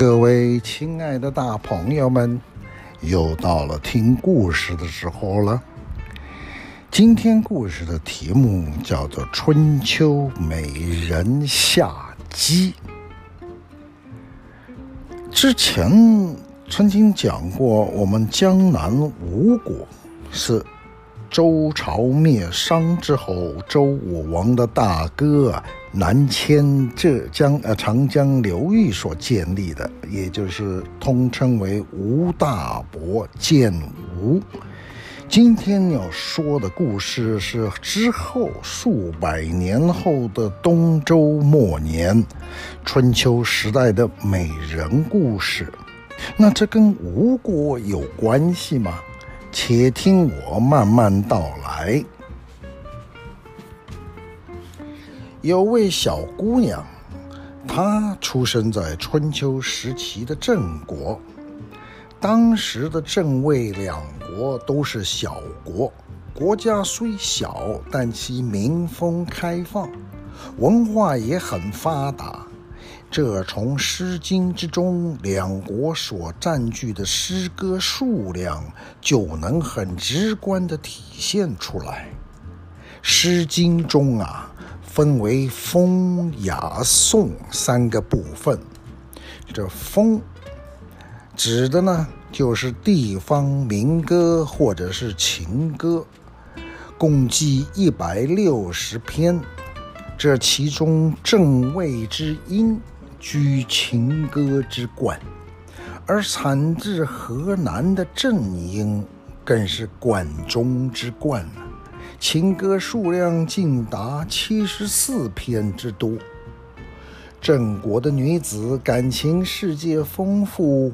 各位亲爱的大朋友们，又到了听故事的时候了。今天故事的题目叫做《春秋美人夏姬》。之前曾经讲过，我们江南吴国是周朝灭商之后，周武王的大哥南迁浙江呃长江流域所建立的，也就是通称为吴大伯建吴。今天要说的故事是之后数百年后的东周末年，春秋时代的美人故事。那这跟吴国有关系吗？且听我慢慢道来。有位小姑娘，她出生在春秋时期的郑国。当时的郑卫两国都是小国，国家虽小，但其民风开放，文化也很发达。这从《诗经》之中两国所占据的诗歌数量就能很直观地体现出来。《诗经》中啊，分为风、雅、颂三个部分。这风指的呢，就是地方民歌或者是情歌，共计一百六十篇。这其中正位之音。居情歌之冠，而产自河南的郑婴更是冠中之冠，情歌数量竟达七十四篇之多。郑国的女子感情世界丰富，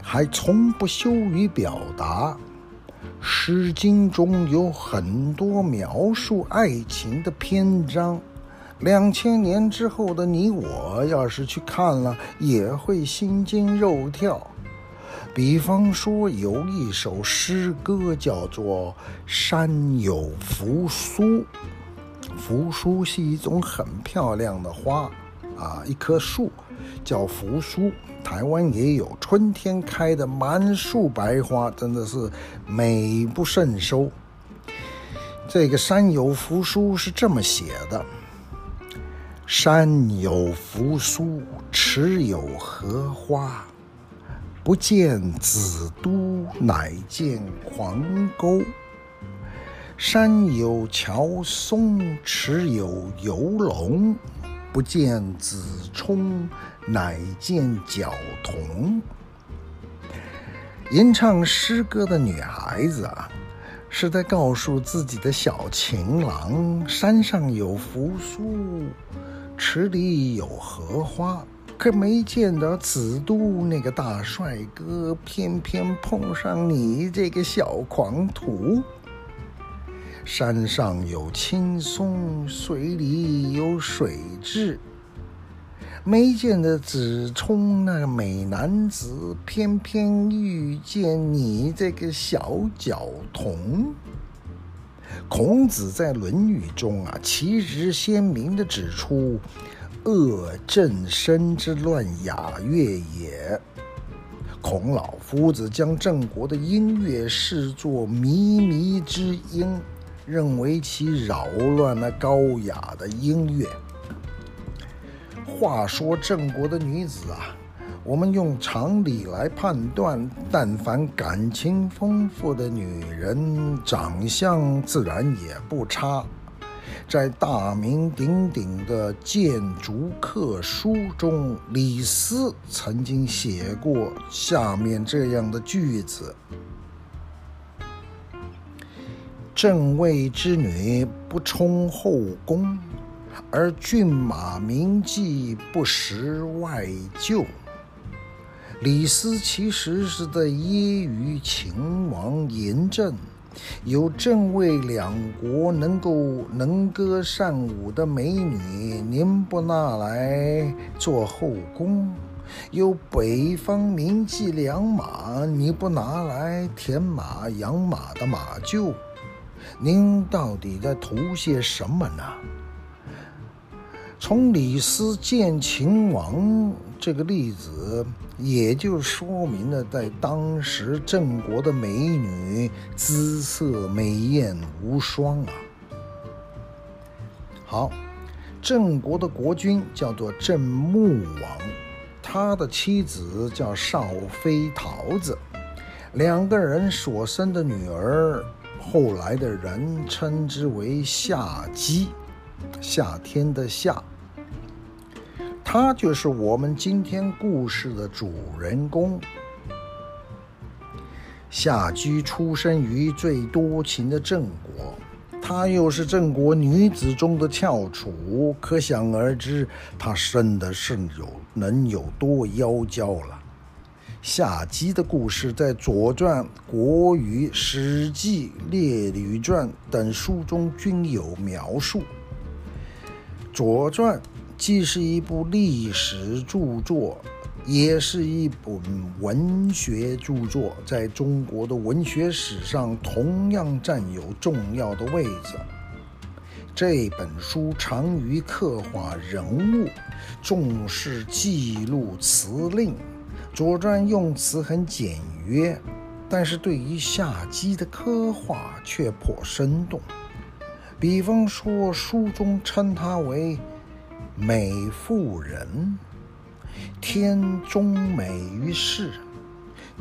还从不羞于表达。《诗经》中有很多描述爱情的篇章。两千年之后的你我，要是去看了，也会心惊肉跳。比方说，有一首诗歌叫做《山有扶苏》，扶苏是一种很漂亮的花，啊，一棵树叫扶苏。台湾也有春天开的满树白花，真的是美不胜收。这个《山有扶苏》是这么写的。山有扶苏，池有荷花。不见子都，乃见黄沟。山有乔松，池有游龙。不见子冲，乃见角童。吟唱诗歌的女孩子啊，是在告诉自己的小情郎：山上有扶苏。池里有荷花，可没见到子都那个大帅哥，偏偏碰上你这个小狂徒。山上有青松，水里有水蛭，没见的子冲那个美男子，偏偏遇见你这个小脚童。孔子在《论语》中啊，旗帜鲜明地指出：“恶正声之乱雅乐也。”孔老夫子将郑国的音乐视作靡靡之音，认为其扰乱了高雅的音乐。话说郑国的女子啊。我们用常理来判断，但凡感情丰富的女人，长相自然也不差。在大名鼎鼎的《谏逐客书》中，李斯曾经写过下面这样的句子：“正位之女不充后宫，而骏马名妓不识外厩。”李斯其实是在揶揄秦王嬴政，有郑卫两国能够能歌善舞的美女，您不拿来做后宫；有北方名妓良马，你不拿来填马养马的马厩，您到底在图些什么呢？从李斯见秦王这个例子，也就说明了在当时郑国的美女姿色美艳无双啊。好，郑国的国君叫做郑穆王，他的妻子叫少妃桃子，两个人所生的女儿，后来的人称之为夏姬，夏天的夏。他就是我们今天故事的主人公。夏姬出生于最多情的郑国，她又是郑国女子中的翘楚，可想而知，她生的是有能有多妖娇了。夏姬的故事在《左传》《国语》《史记》《列女传》等书中均有描述，《左传》。既是一部历史著作，也是一本文学著作，在中国的文学史上同样占有重要的位置。这本书长于刻画人物，重视记录辞令，《左传》用词很简约，但是对于夏姬的刻画却颇生动。比方说，书中称她为。美妇人，天中美于世，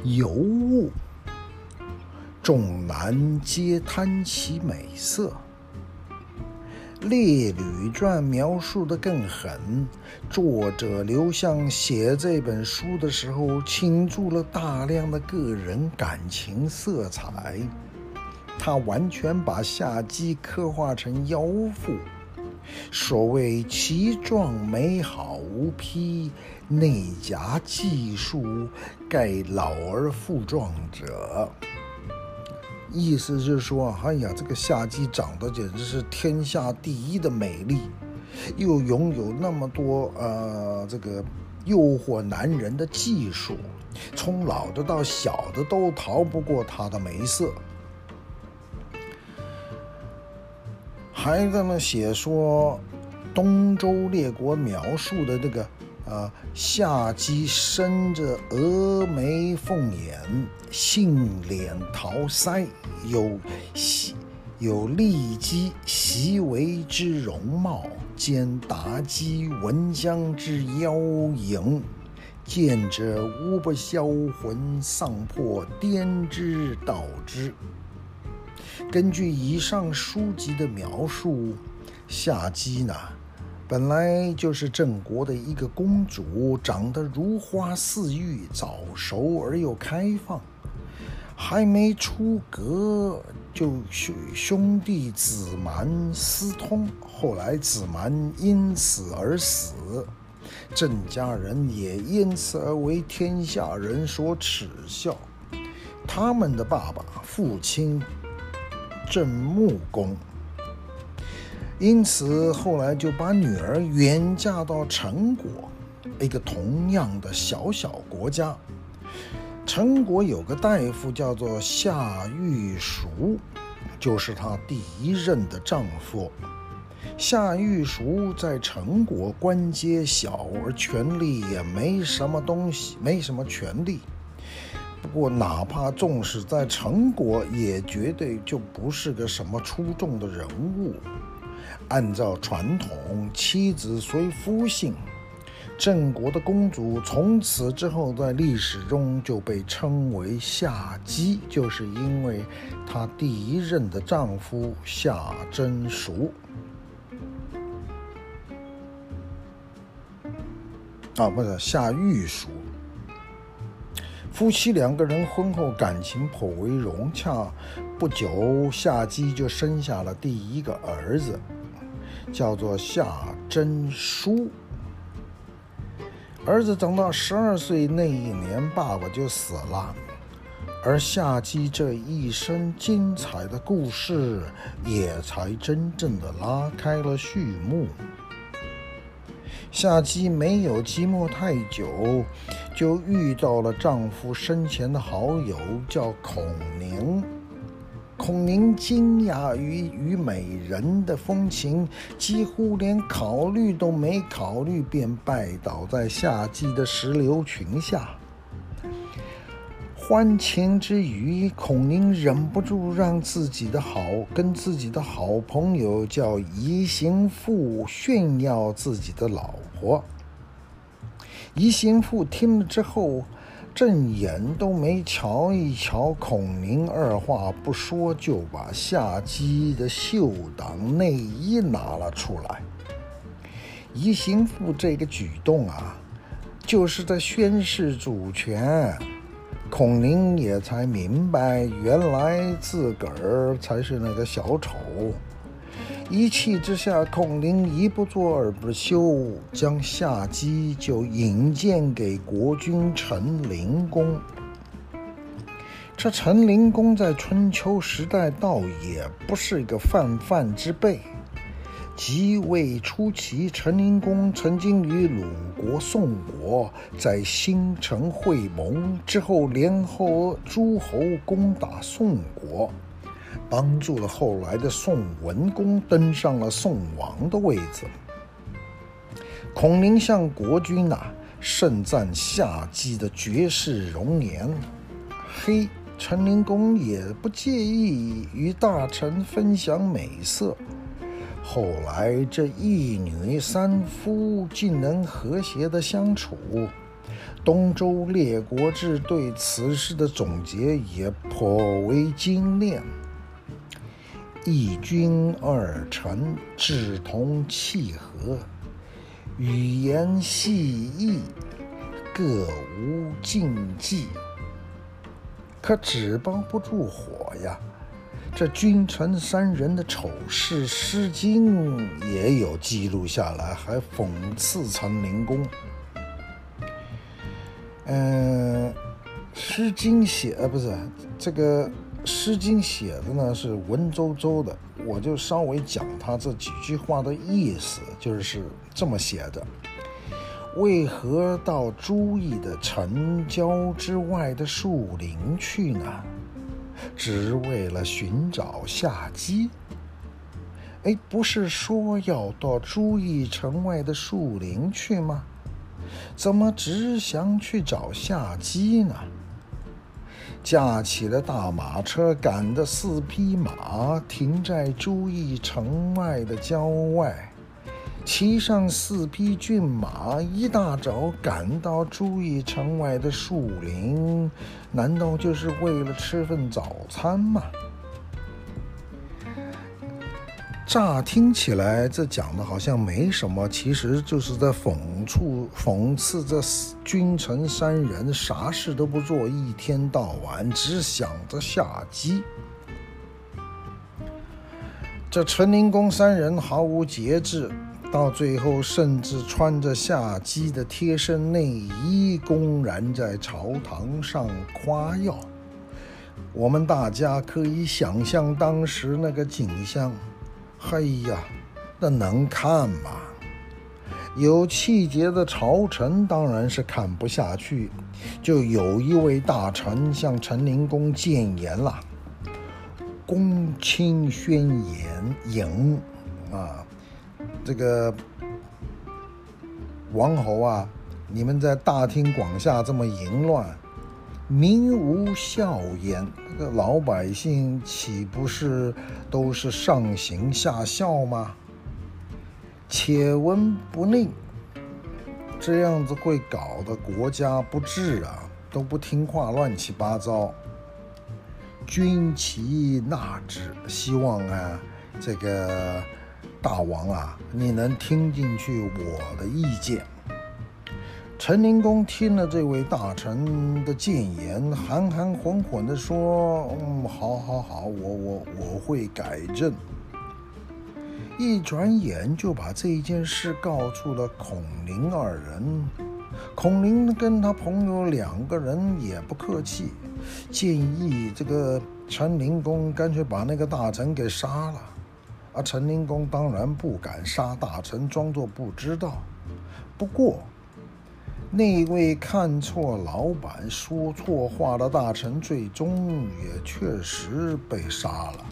尤物，众男皆贪其美色。《列女传》描述的更狠，作者刘向写这本书的时候，倾注了大量的个人感情色彩，他完全把夏姬刻画成妖妇。所谓其状美好无匹，内夹技术，盖老而复壮者。意思是说，哎呀，这个夏姬长得简直是天下第一的美丽，又拥有那么多呃这个诱惑男人的技术，从老的到小的都逃不过她的美色。还在那写说，东周列国描述的这个，呃，夏姬生着蛾眉凤眼，杏脸桃腮，有有酹姬隰薇之容貌，兼妲己蚊香之妖影，见者无不销魂丧魄，颠之倒之。根据以上书籍的描述，夏姬呢，本来就是郑国的一个公主，长得如花似玉，早熟而又开放。还没出阁，就兄兄弟子蛮私通，后来子蛮因此而死，郑家人也因此而为天下人所耻笑。他们的爸爸、父亲。郑穆公，因此后来就把女儿远嫁到陈国，一个同样的小小国家。陈国有个大夫叫做夏玉叔，就是她第一任的丈夫。夏玉叔在陈国官阶小，而权力也没什么东西，没什么权力。不过，哪怕纵使在陈国，也绝对就不是个什么出众的人物。按照传统，妻子随夫姓。郑国的公主从此之后在历史中就被称为夏姬，就是因为她第一任的丈夫夏真淑。啊，不是夏玉叔。夫妻两个人婚后感情颇为融洽，不久夏姬就生下了第一个儿子，叫做夏真舒。儿子长到十二岁那一年，爸爸就死了，而夏姬这一生精彩的故事也才真正的拉开了序幕。夏姬没有寂寞太久，就遇到了丈夫生前的好友，叫孔宁。孔宁惊讶于虞美人的风情，几乎连考虑都没考虑，便拜倒在夏姬的石榴裙下。欢情之余，孔明忍不住让自己的好跟自己的好朋友叫夷行父炫耀自己的老婆。夷行父听了之后，正眼都没瞧一瞧孔明，二话不说就把夏姬的袖挡内衣拿了出来。夷行父这个举动啊，就是在宣示主权。孔明也才明白，原来自个儿才是那个小丑。一气之下，孔明一不做二不休，将夏姬就引荐给国君陈灵公。这陈灵公在春秋时代倒也不是一个泛泛之辈。即位初期，陈灵公曾经与鲁国、宋国在新城会盟之后，联合诸侯攻打宋国，帮助了后来的宋文公登上了宋王的位子。孔明向国君呐、盛赞夏姬的绝世容颜，嘿，陈灵公也不介意与大臣分享美色。后来，这一女三夫竟能和谐的相处。东周列国志对此事的总结也颇为精炼：一君二臣，志同气合，语言细意，各无禁忌。可纸包不住火呀。这君臣三人的丑事，《诗经》也有记录下来，还讽刺陈灵公。嗯，《诗经》写呃不是这个，《诗经》写的呢是文绉绉的，我就稍微讲他这几句话的意思，就是这么写的：为何到诸邑的城郊之外的树林去呢？只为了寻找夏姬？哎，不是说要到朱邑城外的树林去吗？怎么只想去找夏姬呢？驾起了大马车，赶的四匹马停在朱邑城外的郊外。骑上四匹骏马，一大早赶到朱邑城外的树林，难道就是为了吃份早餐吗？乍听起来，这讲的好像没什么，其实就是在讽刺讽刺这君臣三人啥事都不做，一天到晚只想着夏姬。这陈灵公三人毫无节制。到最后，甚至穿着夏姬的贴身内衣，公然在朝堂上夸耀。我们大家可以想象当时那个景象。嘿呀，那能看吗？有气节的朝臣当然是看不下去，就有一位大臣向陈灵公谏言了：“公卿宣言，淫啊。”这个王侯啊，你们在大庭广下这么淫乱，民无笑焉。这个老百姓岂不是都是上行下效吗？且闻不佞，这样子会搞得国家不治啊，都不听话，乱七八糟。君其纳之，希望啊，这个。大王啊，你能听进去我的意见？陈灵公听了这位大臣的谏言，含含混混地说：“嗯，好，好，好，我我我会改正。”一转眼就把这件事告诉了孔林二人。孔林跟他朋友两个人也不客气，建议这个陈灵公干脆把那个大臣给杀了。而陈灵公当然不敢杀大臣，装作不知道。不过，那位看错老板、说错话的大臣，最终也确实被杀了。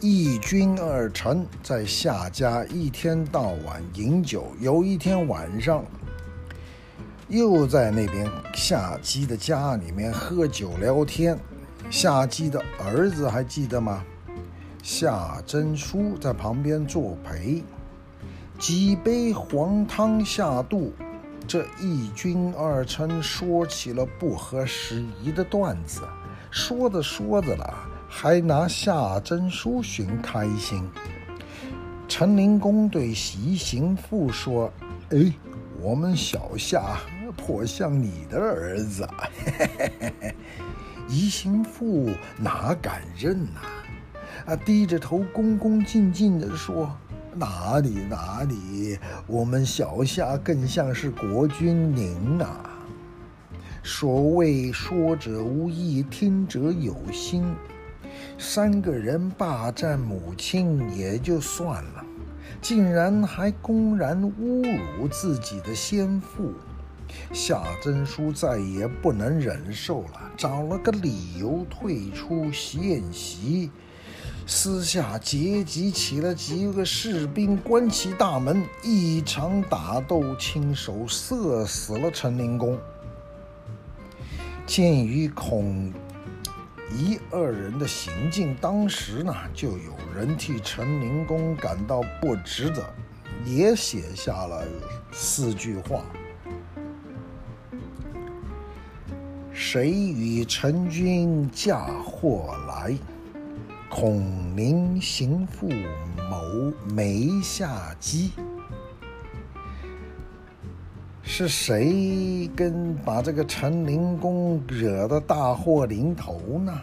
一君二臣在夏家一天到晚饮酒，有一天晚上，又在那边夏姬的家里面喝酒聊天。夏姬的儿子还记得吗？夏真书在旁边作陪，几杯黄汤下肚，这一君二臣说起了不合时宜的段子，说着说着了，还拿夏真书寻开心。陈灵公对仪行父说：“哎，我们小夏颇像你的儿子啊。” 仪行父哪敢认呐？啊，低着头恭恭敬敬地说：“哪里哪里，我们小夏更像是国君您啊！”所谓说者无意，听者有心。三个人霸占母亲也就算了，竟然还公然侮辱自己的先父。夏真书再也不能忍受了，找了个理由退出宴席，私下结集起了几个士兵，关起大门，一场打斗，亲手射死了陈灵公。鉴于孔乙二人的行径，当时呢就有人替陈灵公感到不值得，也写下了四句话。谁与陈君嫁祸来？孔林行父谋没夏姬。是谁跟把这个陈灵公惹得大祸临头呢？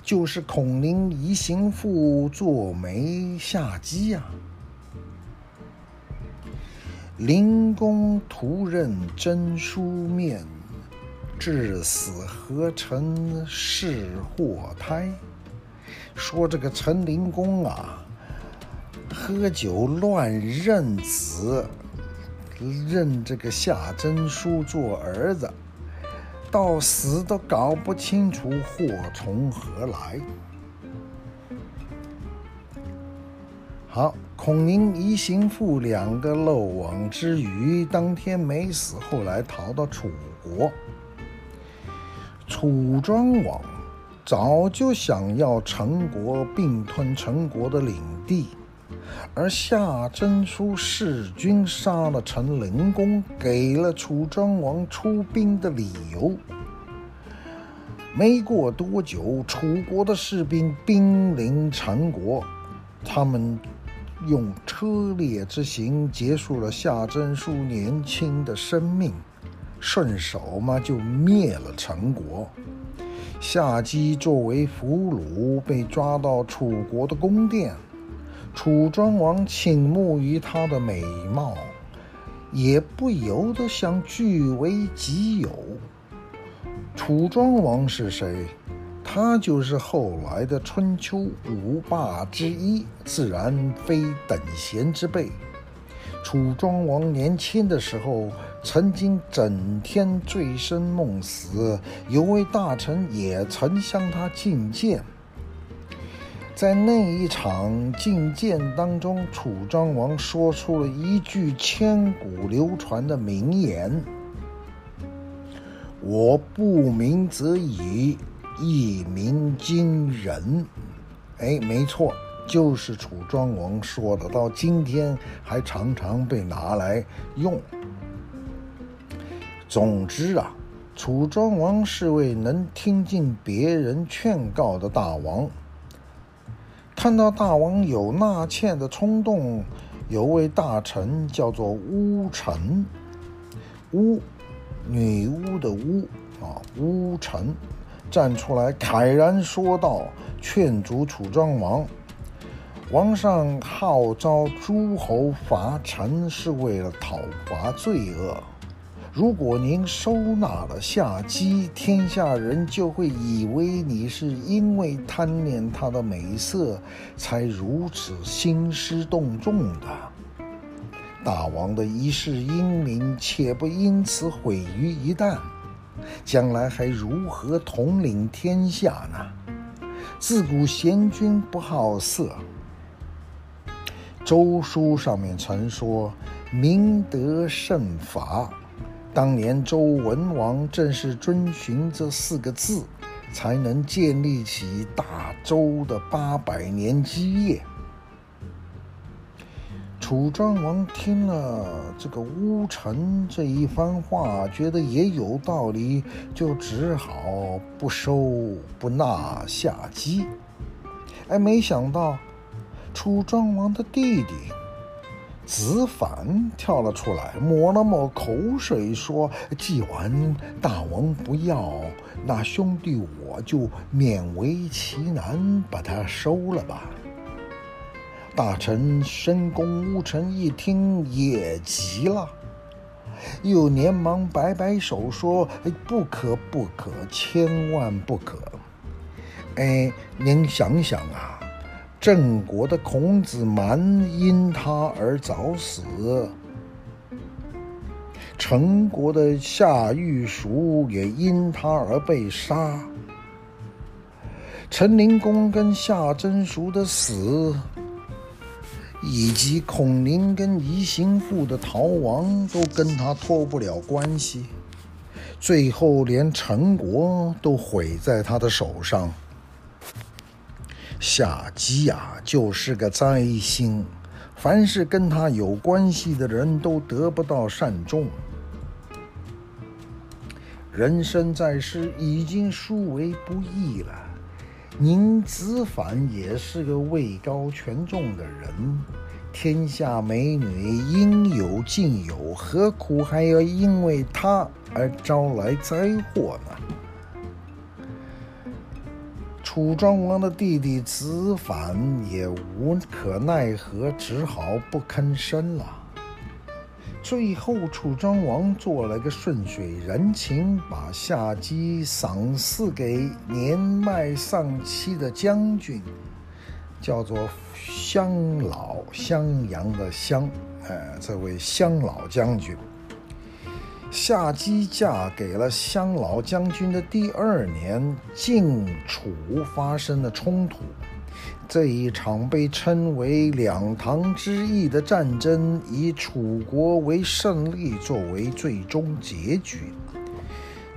就是孔林移行父做没夏姬呀。灵公徒认真书面。至死何曾是祸胎？说这个陈灵公啊，喝酒乱认子，认这个夏真书做儿子，到死都搞不清楚祸从何来。好，孔灵仪行父两个漏网之鱼，当天没死，后来逃到楚国。楚庄王早就想要陈国并吞陈国的领地，而夏真书弑君杀了陈灵公，给了楚庄王出兵的理由。没过多久，楚国的士兵兵临陈国，他们用车裂之刑结束了夏真书年轻的生命。顺手嘛，就灭了陈国。夏姬作为俘虏被抓到楚国的宫殿，楚庄王倾慕于她的美貌，也不由得想据为己有。楚庄王是谁？他就是后来的春秋五霸之一，自然非等闲之辈。楚庄王年轻的时候。曾经整天醉生梦死，有位大臣也曾向他进谏。在那一场进谏当中，楚庄王说出了一句千古流传的名言：“我不鸣则已，一鸣惊人。”哎，没错，就是楚庄王说的，到今天还常常被拿来用。总之啊，楚庄王是位能听进别人劝告的大王。看到大王有纳妾的冲动，有位大臣叫做巫臣，巫，女巫的巫啊，巫臣站出来慨然说道，劝阻楚庄王：王上号召诸侯伐陈，是为了讨伐罪恶。如果您收纳了夏姬，天下人就会以为你是因为贪恋她的美色，才如此兴师动众的。大王的一世英名，且不因此毁于一旦，将来还如何统领天下呢？自古贤君不好色。周书上面曾说：“明德慎法。”当年周文王正是遵循这四个字，才能建立起大周的八百年基业。楚庄王听了这个乌臣这一番话，觉得也有道理，就只好不收不纳下姬。哎，没想到。楚庄王的弟弟子反跳了出来，抹了抹口水，说：“既然大王不要，那兄弟我就勉为其难把他收了吧。”大臣申公乌臣一听也急了，又连忙摆摆手说：“不可，不可，千万不可！哎，您想想啊。”郑国的孔子蛮因他而早死，陈国的夏玉叔也因他而被杀。陈灵公跟夏曾叔的死，以及孔林跟仪行父的逃亡，都跟他脱不了关系。最后连陈国都毁在他的手上。夏姬呀，就是个灾星，凡是跟他有关系的人都得不到善终。人生在世，已经殊为不易了。您子反也是个位高权重的人，天下美女应有尽有，何苦还要因为他而招来灾祸呢？楚庄王的弟弟子反也无可奈何，只好不吭声了。最后，楚庄王做了个顺水人情，把夏姬赏赐给年迈丧妻的将军，叫做襄老，襄阳的襄，呃，这位襄老将军。夏姬嫁给了襄老将军的第二年，晋楚发生了冲突。这一场被称为两唐之役的战争，以楚国为胜利作为最终结局。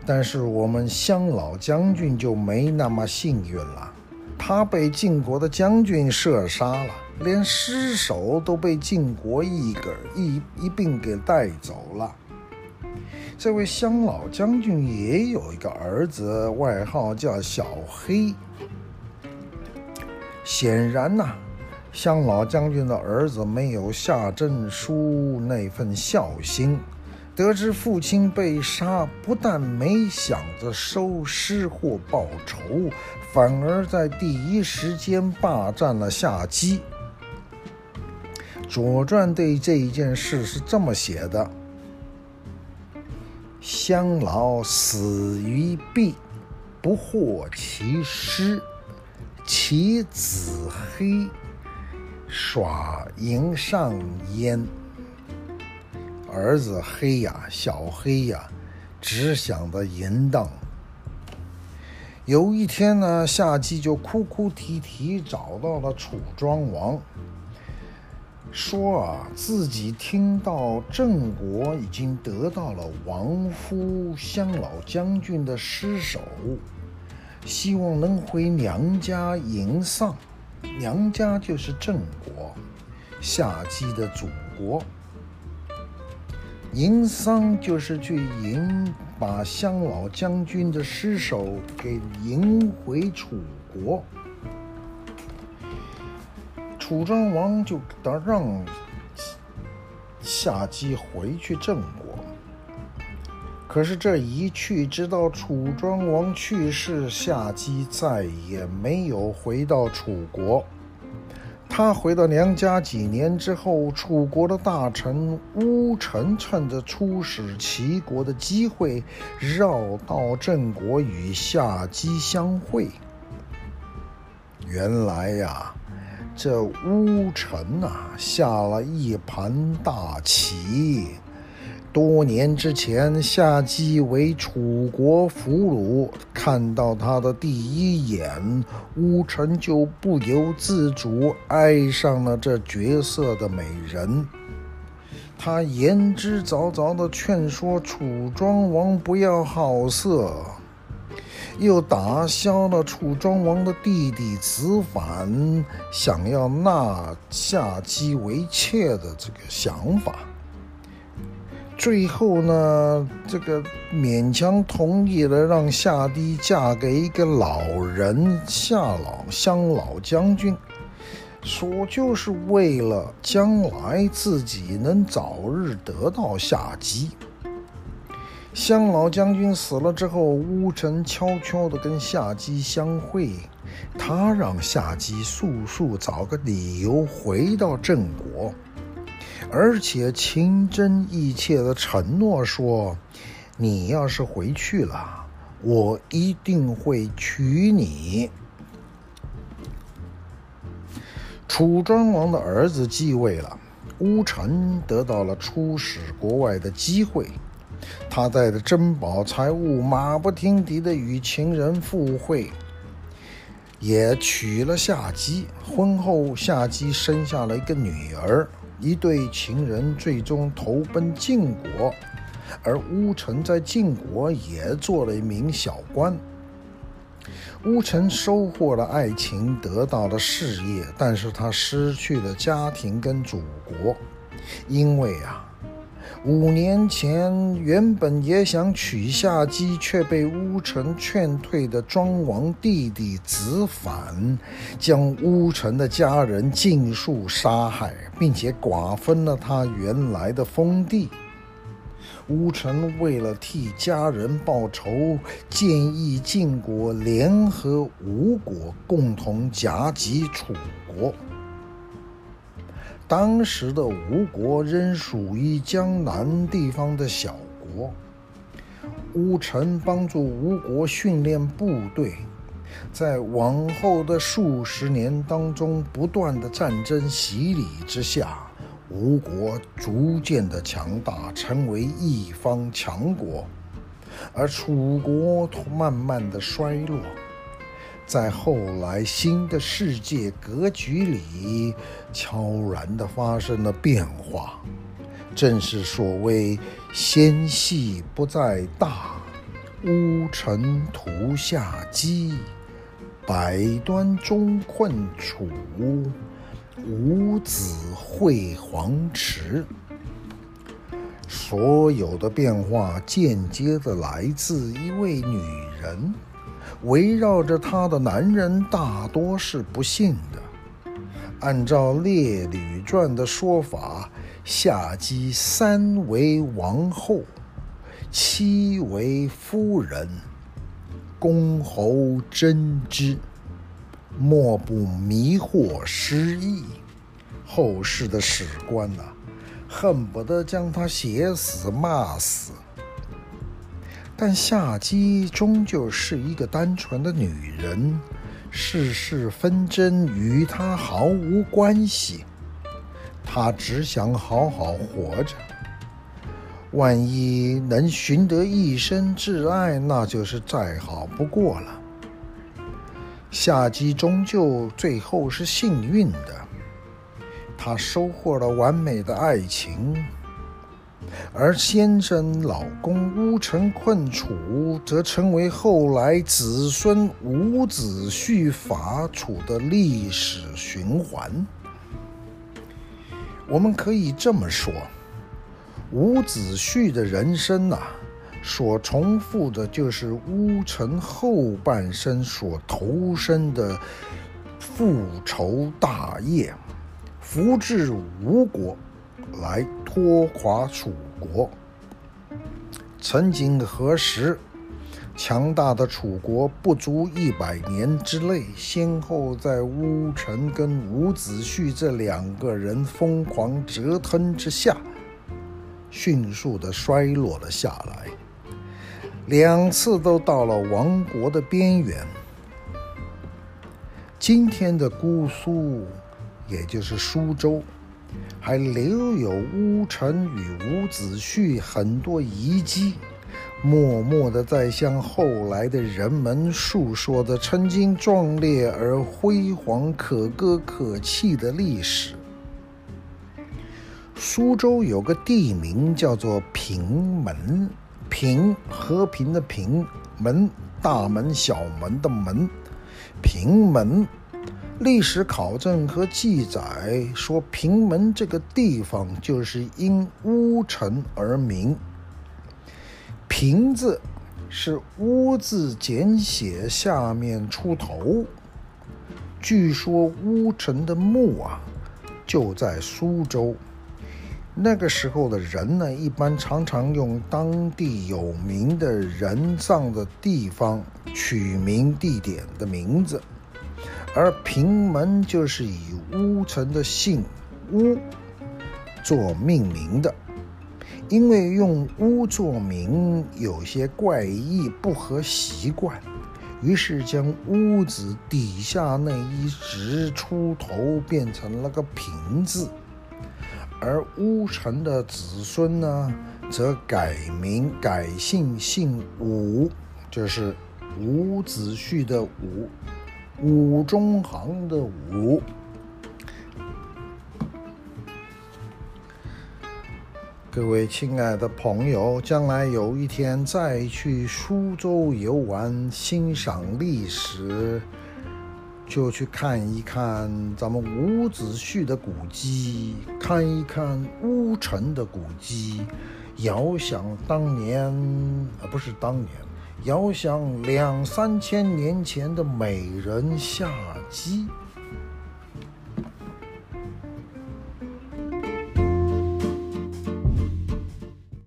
但是我们襄老将军就没那么幸运了，他被晋国的将军射杀了，连尸首都被晋国一个一一并给带走了。这位乡老将军也有一个儿子，外号叫小黑。显然呐、啊，襄老将军的儿子没有夏曾舒那份孝心，得知父亲被杀，不但没想着收尸或报仇，反而在第一时间霸占了夏姬。《左传》对这一件事是这么写的。襄老死于弊，不获其尸，其子黑耍淫上焉。儿子黑呀，小黑呀，只想着淫荡。有一天呢，夏姬就哭哭啼啼找到了楚庄王。说啊，自己听到郑国已经得到了亡夫襄老将军的尸首，希望能回娘家迎丧。娘家就是郑国，夏姬的祖国。迎丧就是去迎，把襄老将军的尸首给迎回楚国。楚庄王就得让夏姬回去郑国，可是这一去，直到楚庄王去世，夏姬再也没有回到楚国。他回到娘家几年之后，楚国的大臣乌臣趁着出使齐国的机会，绕道郑国与夏姬相会。原来呀。这乌臣啊，下了一盘大棋。多年之前，夏姬为楚国俘虏，看到他的第一眼，乌臣就不由自主爱上了这绝色的美人。他言之凿凿地劝说楚庄王不要好色，又打消了楚庄王的弟弟子反想要纳夏姬为妾的这个想法。最后呢，这个勉强同意了，让夏姬嫁给一个老人夏老乡老将军，说就是为了将来自己能早日得到夏姬。襄老将军死了之后，乌臣悄悄地跟夏姬相会，他让夏姬速速找个理由回到郑国。而且情真意切地承诺说：“你要是回去了，我一定会娶你。”楚庄王的儿子继位了，乌臣得到了出使国外的机会，他带着珍宝财物，马不停蹄地与情人赴会，也娶了夏姬。婚后，夏姬生下了一个女儿。一对情人最终投奔晋国，而乌臣在晋国也做了一名小官。乌臣收获了爱情，得到了事业，但是他失去了家庭跟祖国，因为啊。五年前，原本也想娶下姬，却被乌臣劝退的庄王弟弟子反，将乌臣的家人尽数杀害，并且瓜分了他原来的封地。乌臣为了替家人报仇，建议晋国联合吴国，共同夹击楚国。当时的吴国仍属于江南地方的小国，乌臣帮助吴国训练部队，在往后的数十年当中，不断的战争洗礼之下，吴国逐渐的强大，成为一方强国，而楚国慢慢的衰落。在后来新的世界格局里，悄然地发生了变化。正是所谓“纤细不在大，乌臣图夏姬，百端中困楚，五子会黄池”。所有的变化间接地来自一位女人。围绕着她的男人大多是不幸的。按照《列女传》的说法，夏姬三为王后，七为夫人，公侯争之，莫不迷惑失意。后世的史官呐、恨不得将她写死骂死。但夏姬终究是一个单纯的女人，世事纷争与她毫无关系，她只想好好活着。万一能寻得一生挚爱，那就是再好不过了。夏姬终究最后是幸运的，她收获了完美的爱情。而先生老公乌臣困楚，则成为后来子孙伍子胥伐楚的历史循环。我们可以这么说，伍子胥的人生呐、所重复的就是乌臣后半生所投身的复仇大业，扶植吴国。来拖垮楚国。曾几何时，强大的楚国不足一百年之内，先后在乌臣跟伍子胥这两个人疯狂折腾之下，迅速的衰落了下来，两次都到了亡国的边缘。今天的姑苏。也就是苏州，还留有乌程与伍子胥很多遗迹，默默地在向后来的人们诉说着曾经壮烈而辉煌、可歌可泣的历史。苏州有个地名叫做平门，平和平的平，门大门小门的门，平门。历史考证和记载说，平门这个地方就是因乌程而名。平字是乌字简写下面出头。据说乌程的墓啊，就在苏州。那个时候的人呢，一般常常用当地有名的人葬的地方取名地点的名字。而平门就是以乌程的姓乌做命名的，因为用乌做名有些怪异，不合习惯，于是将乌字底下那一直出头变成了个平字，而乌程的子孙呢，则改名改姓姓伍，就是伍子胥的伍。武中行的武，各位亲爱的朋友，将来有一天再去苏州游玩、欣赏历史，就去看一看咱们伍子胥的古迹，看一看乌城的古迹，遥想当年，啊，不是当年。遥想两三千年前的美人夏姬。